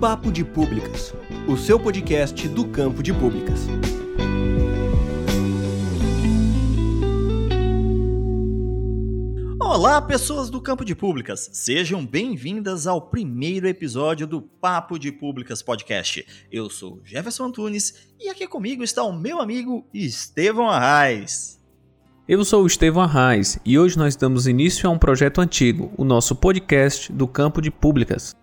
Papo de Públicas, o seu podcast do campo de públicas. Olá, pessoas do campo de públicas. Sejam bem-vindas ao primeiro episódio do Papo de Públicas Podcast. Eu sou Jefferson Antunes e aqui comigo está o meu amigo Estevão Arraes. Eu sou o Estevão Arraes e hoje nós damos início a um projeto antigo, o nosso podcast do campo de públicas.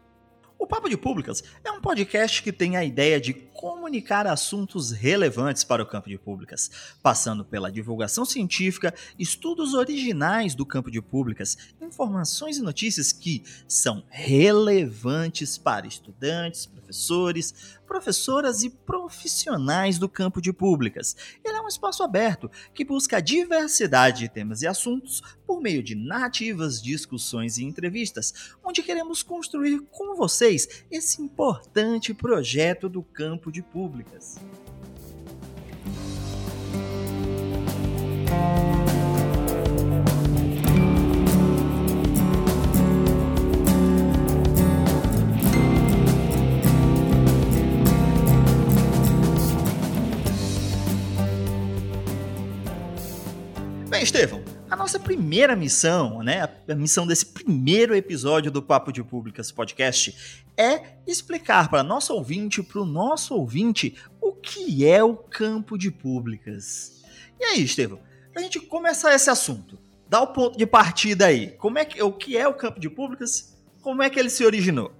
O Papo de Públicas é um podcast que tem a ideia de comunicar assuntos relevantes para o campo de públicas, passando pela divulgação científica, estudos originais do campo de públicas, informações e notícias que são relevantes para estudantes, professores, professoras e profissionais do campo de públicas. Ele é um espaço aberto que busca a diversidade de temas e assuntos por meio de nativas discussões e entrevistas, onde queremos construir com vocês esse importante projeto do campo de públicas. Bem, Estevão, a nossa primeira missão, né, a missão desse primeiro episódio do Papo de Públicas podcast é explicar para nosso ouvinte, para o nosso ouvinte, o que é o campo de públicas. E aí, Estevão, para a gente começar esse assunto, dá o ponto de partida aí. Como é que, o que é o campo de públicas? Como é que ele se originou?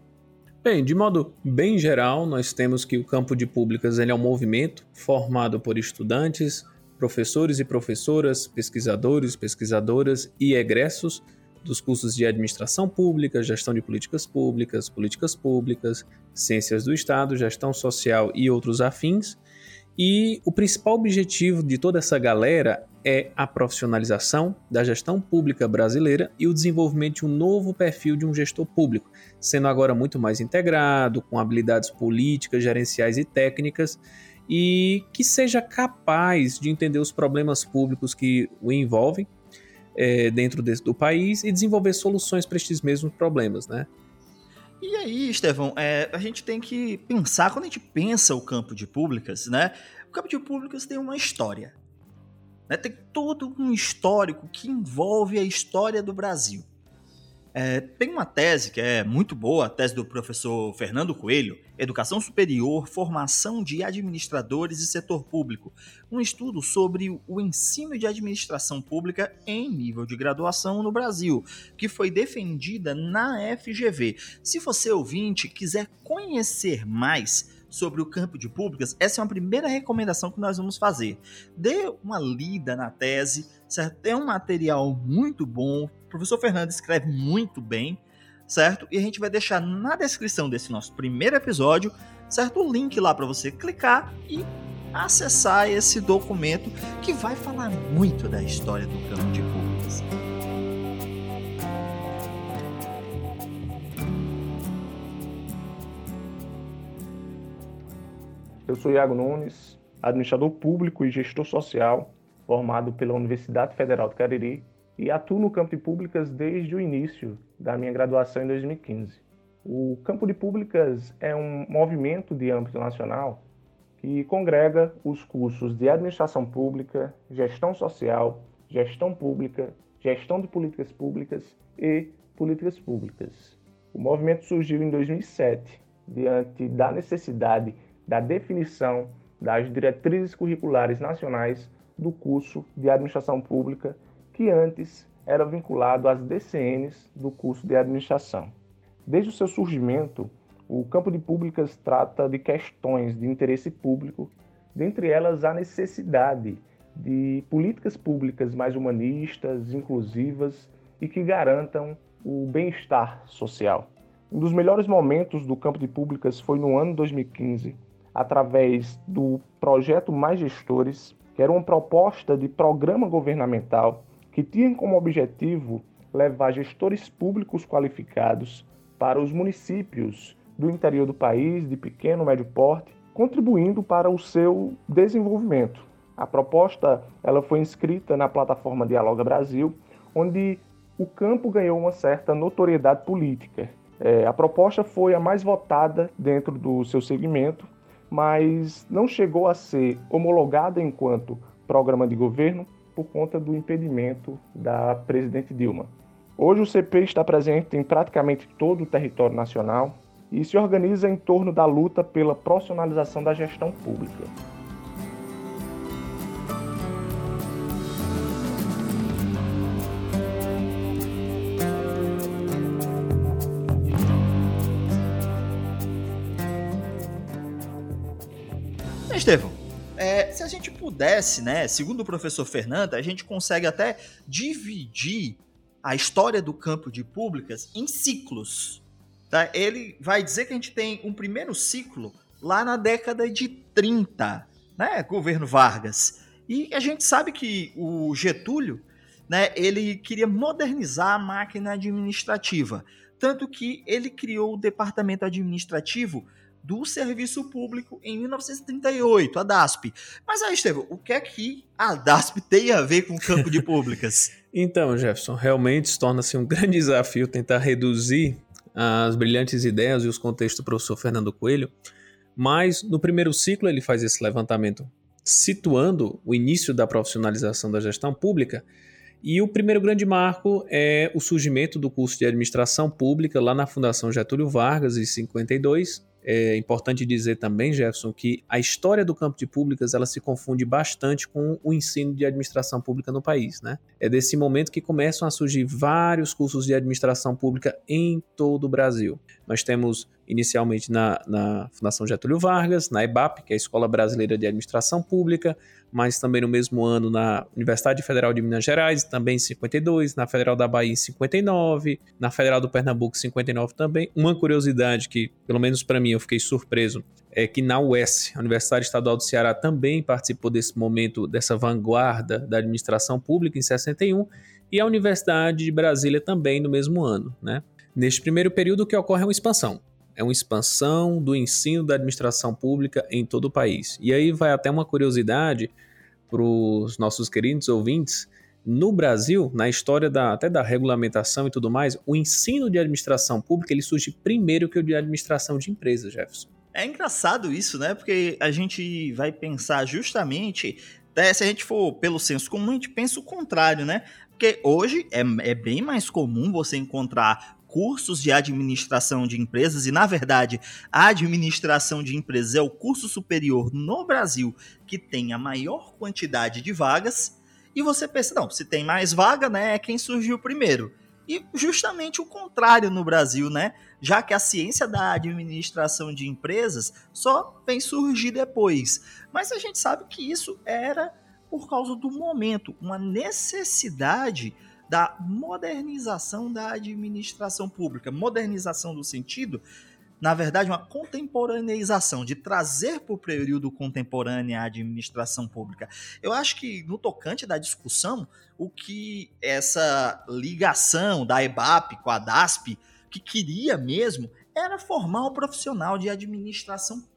Bem, de modo bem geral, nós temos que o campo de públicas ele é um movimento formado por estudantes, professores e professoras, pesquisadores, pesquisadoras e egressos dos cursos de Administração Pública, Gestão de Políticas Públicas, Políticas Públicas, Ciências do Estado, Gestão Social e outros afins. E o principal objetivo de toda essa galera é a profissionalização da gestão pública brasileira e o desenvolvimento de um novo perfil de um gestor público, sendo agora muito mais integrado, com habilidades políticas, gerenciais e técnicas, e que seja capaz de entender os problemas públicos que o envolvem é, dentro do país e desenvolver soluções para estes mesmos problemas, né? E aí, Estevão, é, a gente tem que pensar, quando a gente pensa o campo de públicas, né? O campo de públicas tem uma história. Né, tem todo um histórico que envolve a história do Brasil. É, tem uma tese que é muito boa, a tese do professor Fernando Coelho, Educação Superior, Formação de Administradores e Setor Público, um estudo sobre o ensino de administração pública em nível de graduação no Brasil, que foi defendida na FGV. Se você ouvinte quiser conhecer mais sobre o campo de públicas, essa é uma primeira recomendação que nós vamos fazer. Dê uma lida na tese, certo? É um material muito bom. O professor Fernando escreve muito bem, certo? E a gente vai deixar na descrição desse nosso primeiro episódio, certo? O link lá para você clicar e acessar esse documento que vai falar muito da história do campo de públicas. Eu sou Iago Nunes, administrador público e gestor social, formado pela Universidade Federal de Cariri e atuo no campo de públicas desde o início da minha graduação em 2015. O campo de públicas é um movimento de âmbito nacional que congrega os cursos de administração pública, gestão social, gestão pública, gestão de políticas públicas e políticas públicas. O movimento surgiu em 2007, diante da necessidade da definição das diretrizes curriculares nacionais do curso de Administração Pública, que antes era vinculado às DCNs do curso de Administração. Desde o seu surgimento, o campo de públicas trata de questões de interesse público, dentre elas a necessidade de políticas públicas mais humanistas, inclusivas e que garantam o bem-estar social. Um dos melhores momentos do campo de públicas foi no ano 2015, através do projeto Mais Gestores, que era uma proposta de programa governamental que tinha como objetivo levar gestores públicos qualificados para os municípios do interior do país, de pequeno e médio porte, contribuindo para o seu desenvolvimento. A proposta ela foi inscrita na plataforma Dialoga Brasil, onde o campo ganhou uma certa notoriedade política É, a proposta foi a mais votada dentro do seu segmento, mas não chegou a ser homologada enquanto programa de governo por conta do impedimento da presidente Dilma. Hoje o CP está presente em praticamente todo o território nacional e se organiza em torno da luta pela profissionalização da gestão pública. Pudesse, né, segundo o professor Fernando, a gente consegue até dividir a história do campo de públicas em ciclos. Tá? Ele vai dizer que a gente tem um primeiro ciclo lá na década de 30, né, governo Vargas. E a gente sabe que o Getúlio, né, ele queria modernizar a máquina administrativa, tanto que ele criou o departamento administrativo do Serviço Público em 1938, a DASP. Mas aí, Estevam, o que é que a DASP tem a ver com o campo de públicas? então, Jefferson, realmente torna-se um grande desafio tentar reduzir as brilhantes ideias e os contextos do professor Fernando Coelho, mas no primeiro ciclo ele faz esse levantamento situando o início da profissionalização da gestão pública, e o primeiro grande marco é o surgimento do curso de administração pública lá na Fundação Getúlio Vargas em 52, é importante dizer também, Jefferson, que a história do campo de públicas ela se confunde bastante com o ensino de administração pública no país. Né? É desse momento que começam a surgir vários cursos de administração pública em todo o Brasil. Nós temos inicialmente na, na Fundação Getúlio Vargas, na EBAP, que é a Escola Brasileira de Administração Pública, mas também no mesmo ano na Universidade Federal de Minas Gerais, também em 52, na Federal da Bahia em 59, na Federal do Pernambuco em 59 também. Uma curiosidade que, pelo menos para mim, eu fiquei surpreso, é que na UES, a Universidade Estadual do Ceará, também participou desse momento, dessa vanguarda da administração pública em 61, e a Universidade de Brasília também no mesmo ano. Né? Neste primeiro período, o que ocorre é uma expansão é uma expansão do ensino da administração pública em todo o país. E aí vai até uma curiosidade para os nossos queridos ouvintes. No Brasil, na história da, até da regulamentação e tudo mais, o ensino de administração pública ele surge primeiro que o de administração de empresas, Jefferson. É engraçado isso, né? Porque a gente vai pensar justamente, né, se a gente for pelo senso comum, a gente pensa o contrário, né? Porque hoje é, é bem mais comum você encontrar cursos de administração de empresas, e na verdade, a administração de empresas é o curso superior no Brasil que tem a maior quantidade de vagas. E você pensa, não, se tem mais vaga, né, é quem surgiu primeiro. E justamente o contrário no Brasil, né? Já que a ciência da administração de empresas só vem surgir depois. Mas a gente sabe que isso era por causa do momento, uma necessidade da modernização da administração pública. Modernização do sentido, na verdade, uma contemporaneização, de trazer para o período contemporâneo a administração pública. Eu acho que, no tocante da discussão, o que essa ligação da EBAP com a DASP, que queria mesmo, era formar um profissional de administração pública.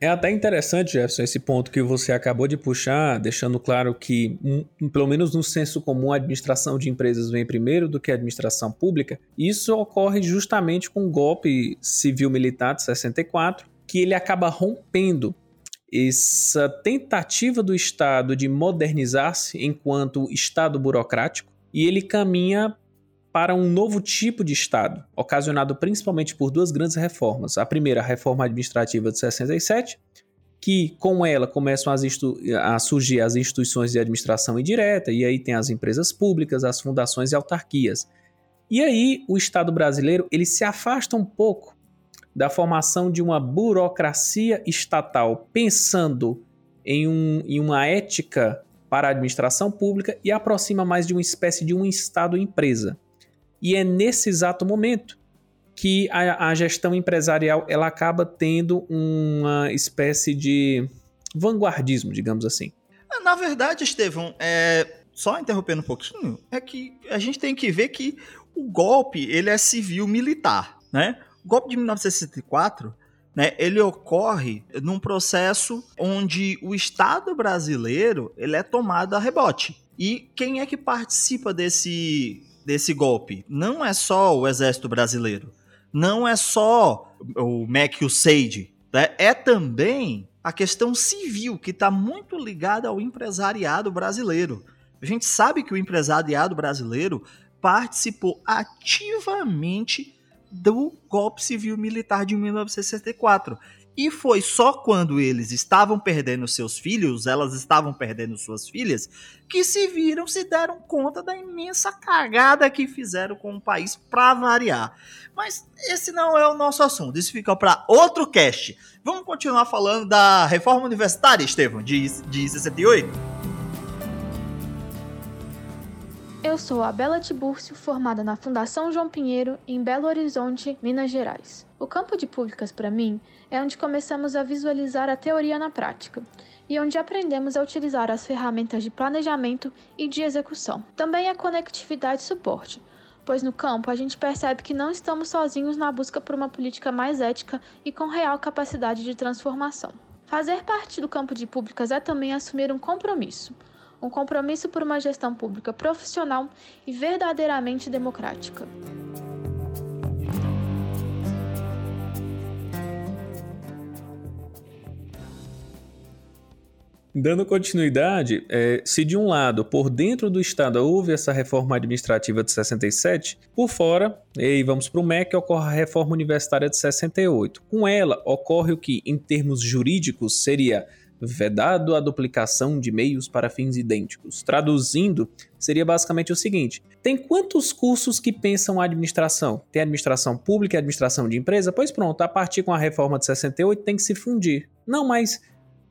É até interessante, Jefferson, esse ponto que você acabou de puxar, deixando claro que, um, pelo menos no senso comum, a administração de empresas vem primeiro do que a administração pública. Isso ocorre justamente com o golpe civil-militar de 64, que ele acaba rompendo essa tentativa do Estado de modernizar-se enquanto Estado burocrático e ele caminha para um novo tipo de Estado, ocasionado principalmente por duas grandes reformas. A primeira, a reforma administrativa de 67, que com ela começam a surgir as instituições de administração indireta, e aí tem as empresas públicas, as fundações e autarquias. E aí o Estado brasileiro ele se afasta um pouco da formação de uma burocracia estatal, pensando em, um, em uma ética para a administração pública e aproxima mais de uma espécie de um Estado-empresa. E é nesse exato momento que a, a gestão empresarial ela acaba tendo uma espécie de vanguardismo, digamos assim. É, na verdade, Estevão, é, só interrompendo um pouquinho, é que a gente tem que ver que o golpe ele é civil-militar, né? O golpe de 1964 né, ele ocorre num processo onde o Estado brasileiro ele é tomado a rebote. E quem é que participa desse desse golpe não é só o exército brasileiro. não é só o Mac e o Sage, né? é também a questão civil, que está muito ligada ao empresariado brasileiro. A gente sabe que o empresariado brasileiro participou ativamente do golpe civil militar de 1964. E foi só quando eles estavam perdendo seus filhos, elas estavam perdendo suas filhas, que se viram, se deram conta da imensa cagada que fizeram com o país para variar. Mas esse não é o nosso assunto, isso fica para outro cast. Vamos continuar falando da reforma universitária, Estevam, de, de 68? Eu sou a Bela Tibúrcio, formada na Fundação João Pinheiro, em Belo Horizonte, Minas Gerais. O campo de públicas, para mim, é onde começamos a visualizar a teoria na prática e onde aprendemos a utilizar as ferramentas de planejamento e de execução. Também a conectividade e suporte, pois no campo a gente percebe que não estamos sozinhos na busca por uma política mais ética e com real capacidade de transformação. Fazer parte do campo de públicas é também assumir um compromisso um compromisso por uma gestão pública profissional e verdadeiramente democrática. Dando continuidade, é, se de um lado, por dentro do Estado, houve essa reforma administrativa de 67, por fora, e vamos para o MEC, ocorre a reforma universitária de 68. Com ela, ocorre o que, em termos jurídicos, seria vedado a duplicação de meios para fins idênticos. Traduzindo, seria basicamente o seguinte: tem quantos cursos que pensam a administração? Tem administração pública e administração de empresa? Pois pronto, a partir com a reforma de 68 tem que se fundir. Não, mas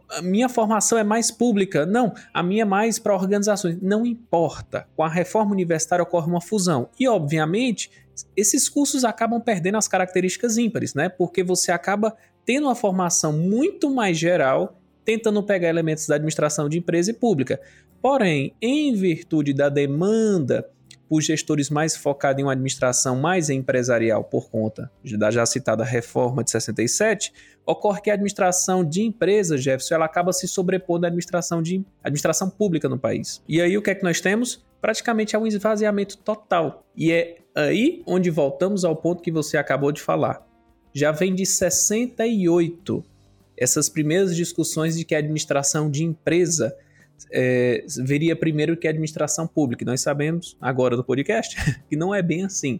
a minha formação é mais pública. Não, a minha é mais para organizações. Não importa. Com a reforma universitária ocorre uma fusão. E, obviamente, esses cursos acabam perdendo as características ímpares, né? Porque você acaba tendo uma formação muito mais geral tentando pegar elementos da administração de empresa e pública. Porém, em virtude da demanda por gestores mais focados em uma administração mais empresarial por conta da já citada reforma de 67, ocorre que a administração de empresas, Jefferson, ela acaba se sobrepondo à administração de administração pública no país. E aí o que é que nós temos? Praticamente é um esvaziamento total. E é aí onde voltamos ao ponto que você acabou de falar. Já vem de 68 essas primeiras discussões de que a administração de empresa é, veria primeiro que a administração pública. E nós sabemos, agora do podcast, que não é bem assim.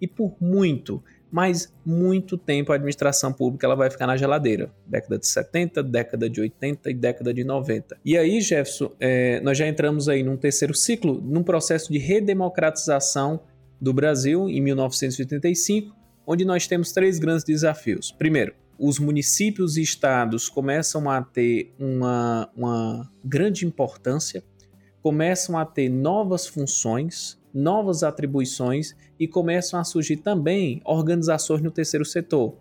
E por muito, mas muito tempo a administração pública ela vai ficar na geladeira. Década de 70, década de 80 e década de 90. E aí, Jefferson, é, nós já entramos aí num terceiro ciclo, num processo de redemocratização do Brasil em 1985, onde nós temos três grandes desafios. Primeiro, os municípios e estados começam a ter uma, uma grande importância, começam a ter novas funções, novas atribuições e começam a surgir também organizações no terceiro setor,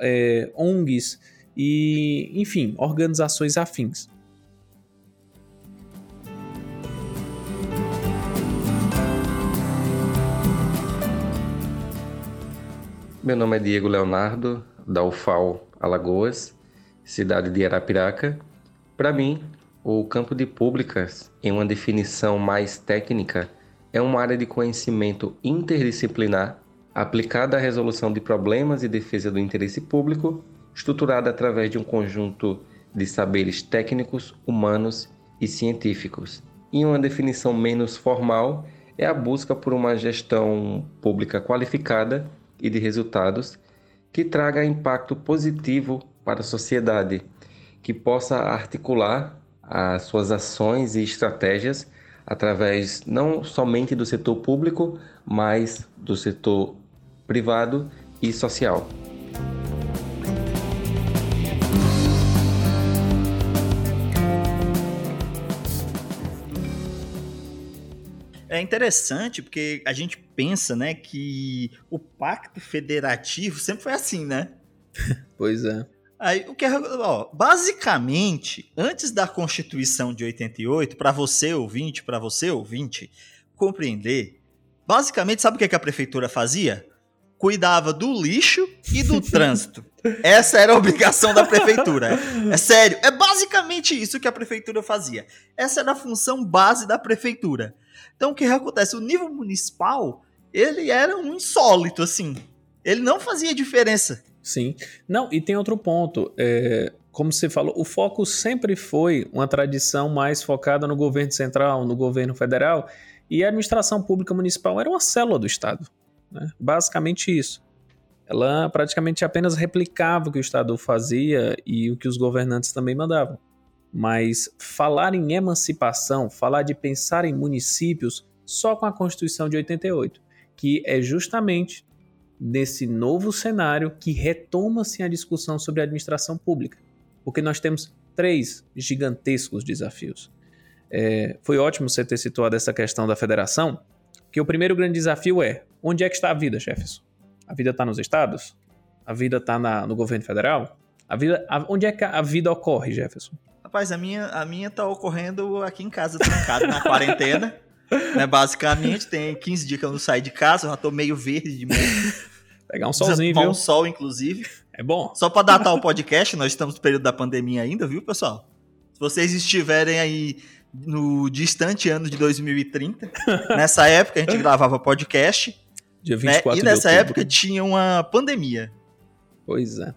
é, ONGs e, enfim, organizações afins. Meu nome é Diego Leonardo, da UFAL Alagoas, cidade de Arapiraca. Para mim, o campo de públicas, em uma definição mais técnica, é uma área de conhecimento interdisciplinar aplicada à resolução de problemas e defesa do interesse público, estruturada através de um conjunto de saberes técnicos, humanos e científicos. Em uma definição menos formal, é a busca por uma gestão pública qualificada e de resultados que traga impacto positivo para a sociedade, que possa articular as suas ações e estratégias através não somente do setor público, mas do setor privado e social. É interessante porque a gente pensa, né, que o pacto federativo sempre foi assim, né? pois é. Aí, o que é, ó, basicamente, antes da Constituição de 88, para você ouvinte, para você ouvinte compreender, basicamente sabe o que, é que a prefeitura fazia? Cuidava do lixo e do trânsito. Essa era a obrigação da prefeitura. É sério, é basicamente isso que a prefeitura fazia. Essa era a função base da prefeitura. Então o que acontece? O nível municipal, ele era um insólito, assim. Ele não fazia diferença. Sim. Não, e tem outro ponto. É, como você falou, o foco sempre foi uma tradição mais focada no governo central, no governo federal, e a administração pública municipal era uma célula do Estado. Né? Basicamente isso. Ela praticamente apenas replicava o que o Estado fazia e o que os governantes também mandavam. Mas falar em emancipação, falar de pensar em municípios só com a Constituição de 88, que é justamente nesse novo cenário que retoma-se a discussão sobre a administração pública. Porque nós temos três gigantescos desafios. É, foi ótimo você ter situado essa questão da federação, que o primeiro grande desafio é onde é que está a vida, Jefferson? A vida está nos estados? A vida está no governo federal? A vida, a, onde é que a vida ocorre, Jefferson? Rapaz, a minha, a minha tá ocorrendo aqui em casa, trancado na quarentena. Né, basicamente, tem 15 dias que eu não saio de casa, eu já tô meio verde de meio. Pegar um solzinho, viu? sol, inclusive. É bom. Só para datar o podcast, nós estamos no período da pandemia ainda, viu, pessoal? Se vocês estiverem aí no distante ano de 2030, nessa época a gente gravava podcast. Dia 24 né? E nessa época tinha uma pandemia. Pois é.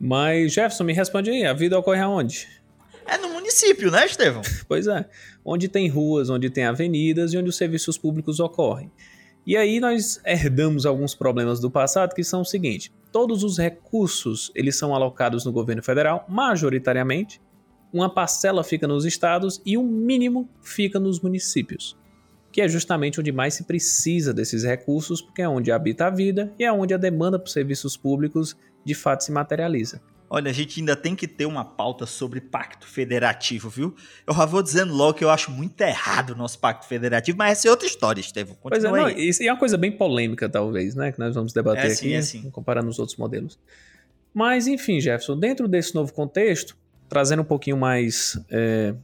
Mas, Jefferson, me responde aí, a vida ocorre aonde? É no município, né, Estevão? pois é. Onde tem ruas, onde tem avenidas e onde os serviços públicos ocorrem. E aí nós herdamos alguns problemas do passado que são o seguinte: todos os recursos eles são alocados no governo federal, majoritariamente, uma parcela fica nos estados e um mínimo fica nos municípios, que é justamente onde mais se precisa desses recursos, porque é onde habita a vida e é onde a demanda por serviços públicos de fato se materializa. Olha, a gente ainda tem que ter uma pauta sobre pacto federativo, viu? Eu já vou dizendo logo que eu acho muito errado o nosso pacto federativo, mas essa é outra história, Estevam. Pois é, não, isso é uma coisa bem polêmica, talvez, né? Que nós vamos debater é assim, aqui, é assim. comparando os outros modelos. Mas, enfim, Jefferson, dentro desse novo contexto, trazendo um pouquinho mais é,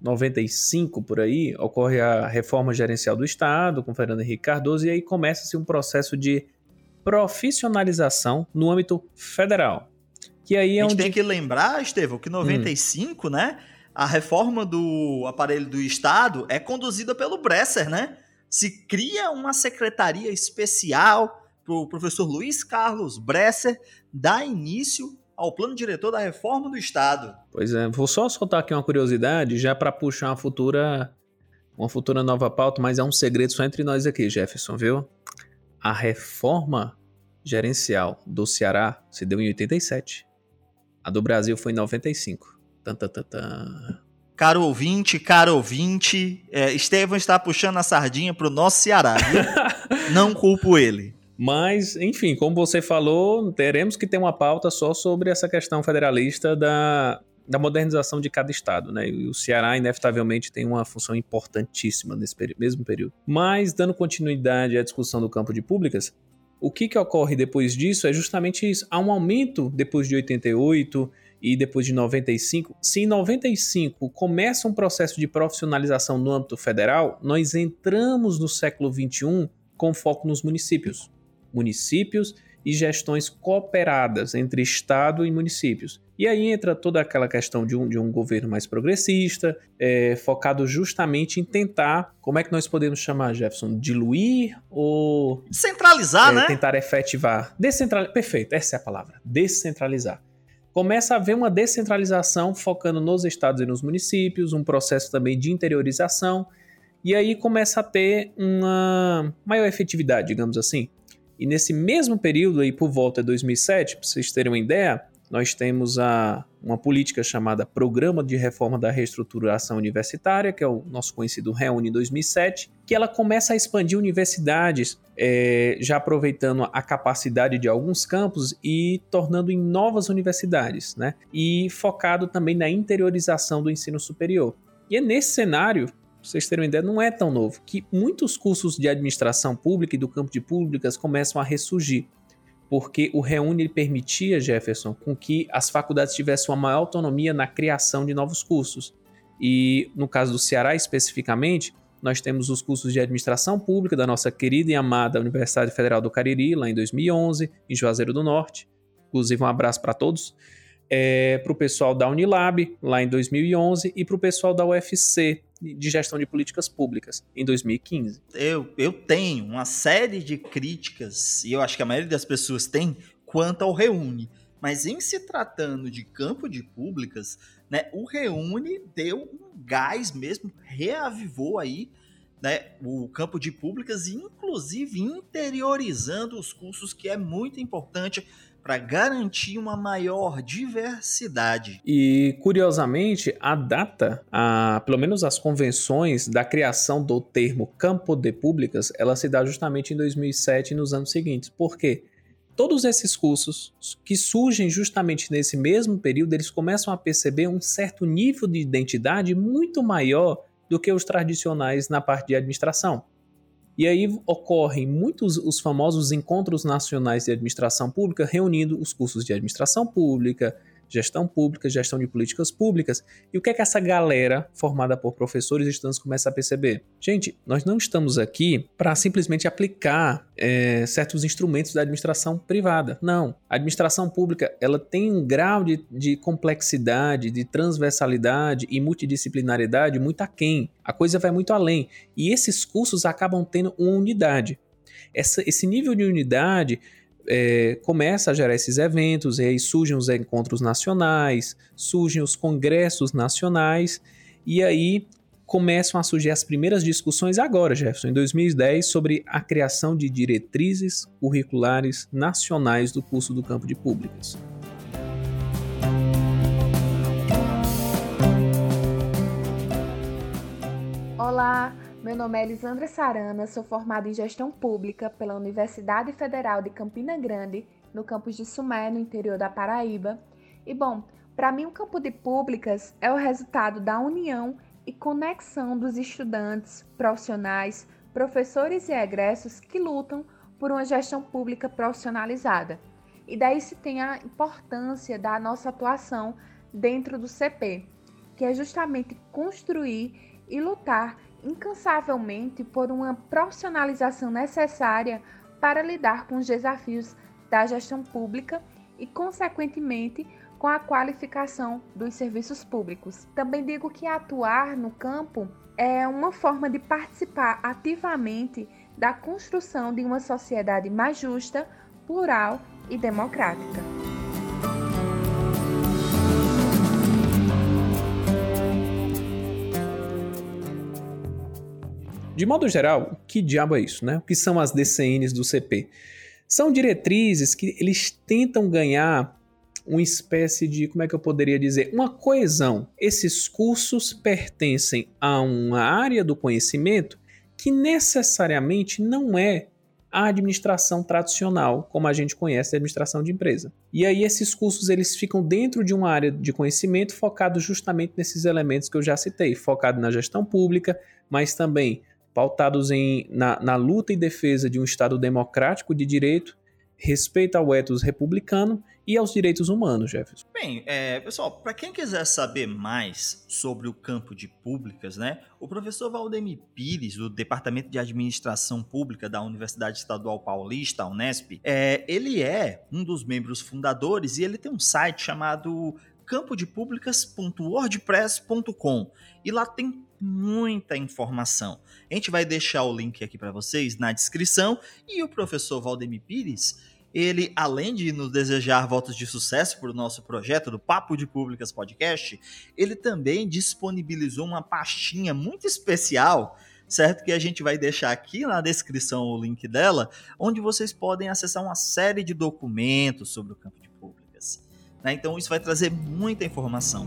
95 por aí, ocorre a reforma gerencial do Estado com Fernando Henrique Cardoso e aí começa-se um processo de profissionalização no âmbito federal. Que aí é a gente onde... tem que lembrar, Estevão, que 95, hum. né? A reforma do aparelho do Estado é conduzida pelo Bresser, né? Se cria uma secretaria especial para o professor Luiz Carlos Bresser dar início ao plano diretor da reforma do Estado. Pois é, vou só soltar aqui uma curiosidade, já para puxar uma futura, uma futura nova pauta, mas é um segredo só entre nós aqui, Jefferson, viu? A reforma gerencial do Ceará se deu em 87. A do Brasil foi em 95. Tan, tan, tan, tan. Caro ouvinte, caro ouvinte, é, Estevam está puxando a sardinha pro nosso Ceará, viu? Não culpo ele. Mas, enfim, como você falou, teremos que ter uma pauta só sobre essa questão federalista da, da modernização de cada estado, né? E o Ceará, inevitavelmente, tem uma função importantíssima nesse mesmo período. Mas, dando continuidade à discussão do campo de públicas, o que, que ocorre depois disso é justamente isso. Há um aumento depois de 88 e depois de 95. Se em 95 começa um processo de profissionalização no âmbito federal, nós entramos no século 21 com foco nos municípios. Municípios e gestões cooperadas entre Estado e municípios. E aí entra toda aquela questão de um, de um governo mais progressista, é, focado justamente em tentar, como é que nós podemos chamar, Jefferson? Diluir ou. Centralizar, é, né? Tentar efetivar. Descentralizar. Perfeito, essa é a palavra. Descentralizar. Começa a haver uma descentralização focando nos estados e nos municípios, um processo também de interiorização, e aí começa a ter uma maior efetividade, digamos assim. E nesse mesmo período, aí por volta de 2007, para vocês terem uma ideia, nós temos a, uma política chamada Programa de Reforma da Reestruturação Universitária, que é o nosso conhecido REUNI 2007, que ela começa a expandir universidades, é, já aproveitando a capacidade de alguns campos e tornando em novas universidades, né? E focado também na interiorização do ensino superior. E é nesse cenário vocês terem uma ideia, não é tão novo, que muitos cursos de administração pública e do campo de públicas começam a ressurgir porque o Reúne permitia, Jefferson, com que as faculdades tivessem uma maior autonomia na criação de novos cursos. E no caso do Ceará especificamente, nós temos os cursos de administração pública da nossa querida e amada Universidade Federal do Cariri, lá em 2011, em Juazeiro do Norte. Inclusive, um abraço para todos. É, para o pessoal da Unilab, lá em 2011, e para o pessoal da UFC, de gestão de políticas públicas em 2015. Eu, eu tenho uma série de críticas, e eu acho que a maioria das pessoas tem, quanto ao Reúne. Mas em se tratando de campo de públicas, né, o Reúne deu um gás mesmo, reavivou aí né, o campo de públicas, inclusive interiorizando os cursos, que é muito importante para garantir uma maior diversidade. E curiosamente, a data, a, pelo menos as convenções da criação do termo campo de públicas, ela se dá justamente em 2007 e nos anos seguintes. Por quê? Todos esses cursos que surgem justamente nesse mesmo período, eles começam a perceber um certo nível de identidade muito maior do que os tradicionais na parte de administração. E aí ocorrem muitos os famosos encontros nacionais de administração pública, reunindo os cursos de administração pública, gestão pública, gestão de políticas públicas. E o que é que essa galera formada por professores e estudantes começa a perceber? Gente, nós não estamos aqui para simplesmente aplicar é, certos instrumentos da administração privada. Não. A administração pública ela tem um grau de, de complexidade, de transversalidade e multidisciplinaridade muito aquém. A coisa vai muito além. E esses cursos acabam tendo uma unidade. Essa, esse nível de unidade é, começa a gerar esses eventos, e aí surgem os encontros nacionais, surgem os congressos nacionais, e aí começam a surgir as primeiras discussões agora, Jefferson, em 2010, sobre a criação de diretrizes curriculares nacionais do curso do campo de públicas. Olá, meu nome é Elisandra Sarana, sou formada em Gestão Pública pela Universidade Federal de Campina Grande, no campus de Sumé, no interior da Paraíba. E bom, para mim o campo de públicas é o resultado da união e conexão dos estudantes, profissionais, professores e egressos que lutam por uma gestão pública profissionalizada. E daí se tem a importância da nossa atuação dentro do CP, que é justamente construir e lutar incansavelmente por uma profissionalização necessária para lidar com os desafios da gestão pública e, consequentemente, com a qualificação dos serviços públicos. Também digo que atuar no campo é uma forma de participar ativamente da construção de uma sociedade mais justa, plural e democrática. De modo geral, que diabo é isso, né? O que são as DCNs do CP? São diretrizes que eles tentam ganhar uma espécie de, como é que eu poderia dizer, uma coesão. Esses cursos pertencem a uma área do conhecimento que necessariamente não é a administração tradicional, como a gente conhece a administração de empresa. E aí esses cursos eles ficam dentro de uma área de conhecimento focado justamente nesses elementos que eu já citei, focado na gestão pública, mas também pautados em, na, na luta e defesa de um Estado democrático de direito, respeito ao ethos republicano e aos direitos humanos, Jefferson. Bem, é, pessoal, para quem quiser saber mais sobre o campo de públicas, né, o professor Valdemir Pires, do Departamento de Administração Pública da Universidade Estadual Paulista, a Unesp, é, ele é um dos membros fundadores e ele tem um site chamado campodepúblicas.wordpress.com e lá tem muita informação. A gente vai deixar o link aqui para vocês na descrição e o professor Valdemir Pires, ele além de nos desejar votos de sucesso para o nosso projeto do Papo de Públicas Podcast, ele também disponibilizou uma pastinha muito especial certo? Que a gente vai deixar aqui na descrição o link dela, onde vocês podem acessar uma série de documentos sobre o campo de públicas. Né? Então isso vai trazer muita informação.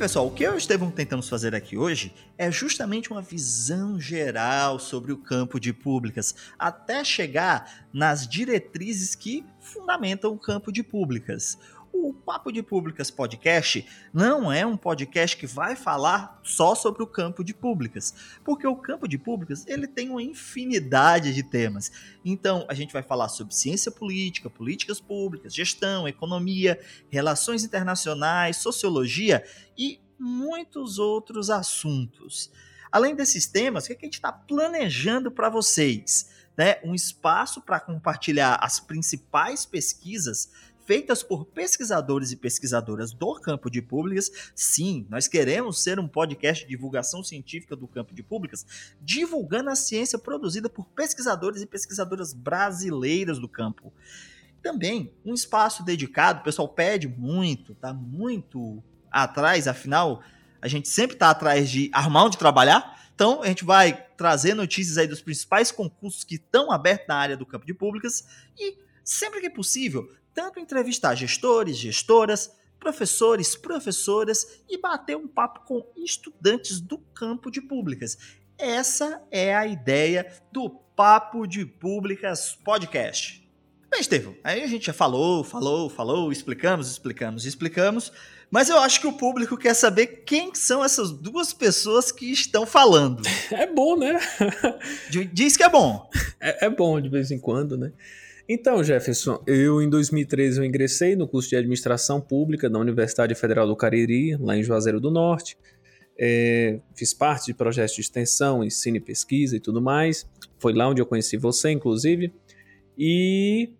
pessoal, o que eu Estevão tentamos fazer aqui hoje é justamente uma visão geral sobre o campo de públicas, até chegar nas diretrizes que fundamentam o campo de públicas. O Papo de Públicas Podcast não é um podcast que vai falar só sobre o campo de públicas, porque o campo de públicas ele tem uma infinidade de temas. Então, a gente vai falar sobre ciência política, políticas públicas, gestão, economia, relações internacionais, sociologia e muitos outros assuntos. Além desses temas, o que, é que a gente está planejando para vocês? Né? Um espaço para compartilhar as principais pesquisas feitas por pesquisadores e pesquisadoras do campo de públicas. Sim, nós queremos ser um podcast de divulgação científica do campo de públicas, divulgando a ciência produzida por pesquisadores e pesquisadoras brasileiras do campo. Também um espaço dedicado, o pessoal pede muito, tá muito atrás, afinal, a gente sempre está atrás de arrumar onde trabalhar. Então, a gente vai trazer notícias aí dos principais concursos que estão abertos na área do campo de públicas e, sempre que possível, tanto entrevistar gestores, gestoras, professores, professoras e bater um papo com estudantes do campo de públicas. Essa é a ideia do Papo de Públicas Podcast. Bem, Estevão, aí a gente já falou, falou, falou, explicamos, explicamos, explicamos, mas eu acho que o público quer saber quem são essas duas pessoas que estão falando. É bom, né? Diz que é bom. É, é bom de vez em quando, né? Então, Jefferson, eu em 2013 eu ingressei no curso de Administração Pública da Universidade Federal do Cariri, lá em Juazeiro do Norte. É, fiz parte de projetos de extensão, ensino e pesquisa e tudo mais. Foi lá onde eu conheci você, inclusive. E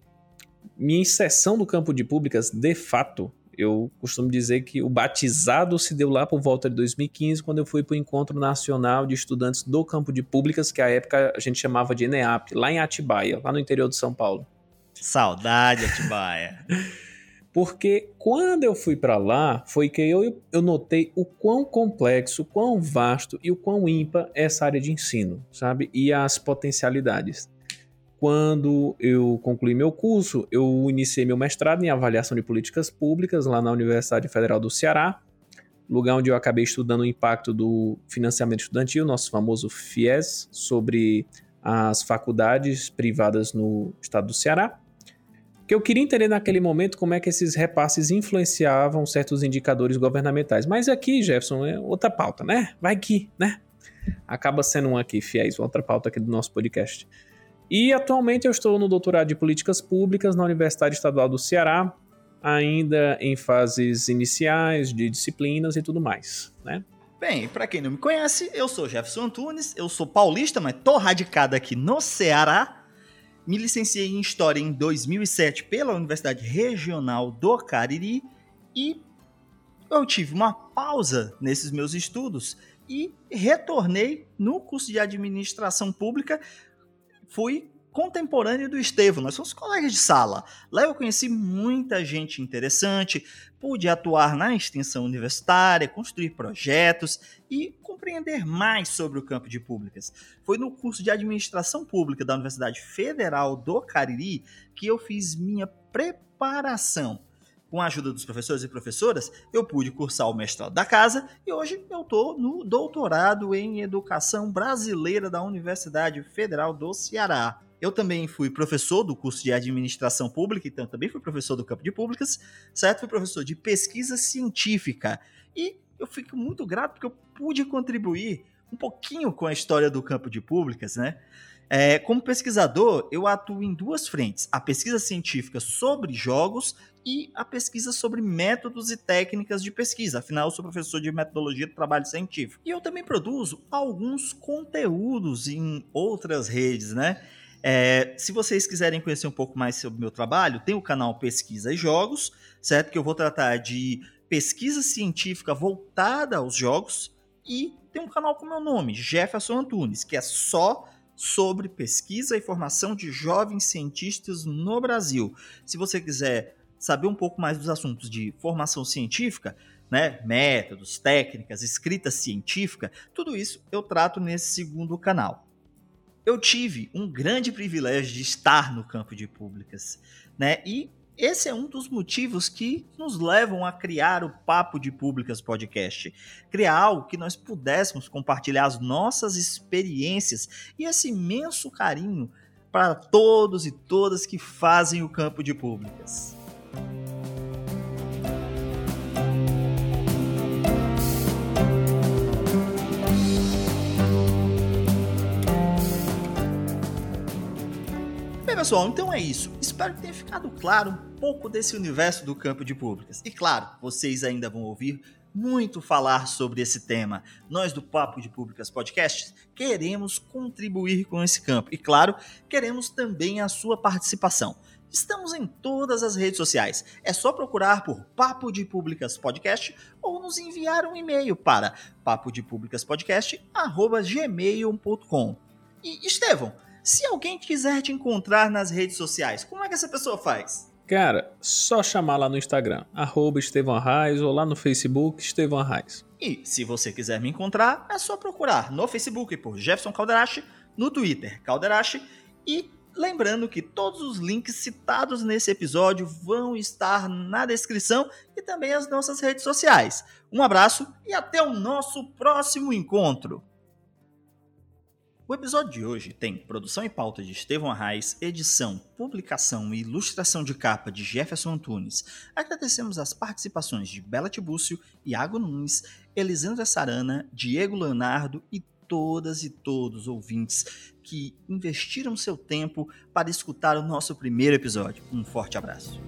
minha inserção no campo de públicas, de fato, eu costumo dizer que o batizado se deu lá por volta de 2015, quando eu fui para o Encontro Nacional de Estudantes do Campo de Públicas, que à época a gente chamava de ENEAP, lá em Atibaia, lá no interior de São Paulo. Saudade, Atibaia. Porque quando eu fui para lá, foi que eu, eu notei o quão complexo, o quão vasto e o quão ímpar é essa área de ensino, sabe? E as potencialidades. Quando eu concluí meu curso, eu iniciei meu mestrado em avaliação de políticas públicas lá na Universidade Federal do Ceará, lugar onde eu acabei estudando o impacto do financiamento estudantil, nosso famoso FIES, sobre as faculdades privadas no estado do Ceará que eu queria entender naquele momento como é que esses repasses influenciavam certos indicadores governamentais. Mas aqui, Jefferson, é outra pauta, né? Vai que, né? Acaba sendo um aqui, fiéis, outra pauta aqui do nosso podcast. E atualmente eu estou no doutorado de políticas públicas na Universidade Estadual do Ceará, ainda em fases iniciais de disciplinas e tudo mais, né? Bem, para quem não me conhece, eu sou Jefferson Antunes, eu sou paulista, mas tô radicado aqui no Ceará me licenciei em História em 2007 pela Universidade Regional do Cariri e eu tive uma pausa nesses meus estudos e retornei no curso de Administração Pública. Fui contemporâneo do Estevão, nós somos colegas de sala. Lá eu conheci muita gente interessante, pude atuar na extensão universitária, construir projetos e compreender mais sobre o campo de públicas. Foi no curso de Administração Pública da Universidade Federal do Cariri que eu fiz minha preparação. Com a ajuda dos professores e professoras, eu pude cursar o mestrado da casa e hoje eu estou no doutorado em Educação Brasileira da Universidade Federal do Ceará. Eu também fui professor do curso de administração pública, então também fui professor do campo de públicas, certo? Fui professor de pesquisa científica. E eu fico muito grato porque eu pude contribuir um pouquinho com a história do campo de públicas, né? É, como pesquisador, eu atuo em duas frentes: a pesquisa científica sobre jogos e a pesquisa sobre métodos e técnicas de pesquisa. Afinal, eu sou professor de metodologia do trabalho científico. E eu também produzo alguns conteúdos em outras redes, né? É, se vocês quiserem conhecer um pouco mais sobre o meu trabalho, tem o canal Pesquisa e Jogos, certo? Que eu vou tratar de pesquisa científica voltada aos jogos. E tem um canal com meu nome, Jefferson Antunes, que é só sobre pesquisa e formação de jovens cientistas no Brasil. Se você quiser saber um pouco mais dos assuntos de formação científica, né, métodos, técnicas, escrita científica, tudo isso eu trato nesse segundo canal eu tive um grande privilégio de estar no campo de públicas, né? E esse é um dos motivos que nos levam a criar o Papo de Públicas Podcast. Criar algo que nós pudéssemos compartilhar as nossas experiências e esse imenso carinho para todos e todas que fazem o campo de públicas. Pessoal, então é isso. Espero que tenha ficado claro um pouco desse universo do campo de públicas. E claro, vocês ainda vão ouvir muito falar sobre esse tema. Nós do Papo de Públicas Podcast queremos contribuir com esse campo e, claro, queremos também a sua participação. Estamos em todas as redes sociais. É só procurar por Papo de Públicas Podcast ou nos enviar um e-mail para papodepublicaspodcast@gmail.com. E Estevão, se alguém quiser te encontrar nas redes sociais, como é que essa pessoa faz? Cara, só chamar lá no Instagram, arroba Estevão Arraes, ou lá no Facebook, Estevão Arraes. E se você quiser me encontrar, é só procurar no Facebook por Jefferson Calderache, no Twitter Calderache e lembrando que todos os links citados nesse episódio vão estar na descrição e também as nossas redes sociais. Um abraço e até o nosso próximo encontro! O episódio de hoje tem produção e pauta de Estevão Arraes, edição, publicação e ilustração de capa de Jefferson Antunes. Agradecemos as participações de Bela Tibúcio, Iago Nunes, Elisandra Sarana, Diego Leonardo e todas e todos os ouvintes que investiram seu tempo para escutar o nosso primeiro episódio. Um forte abraço.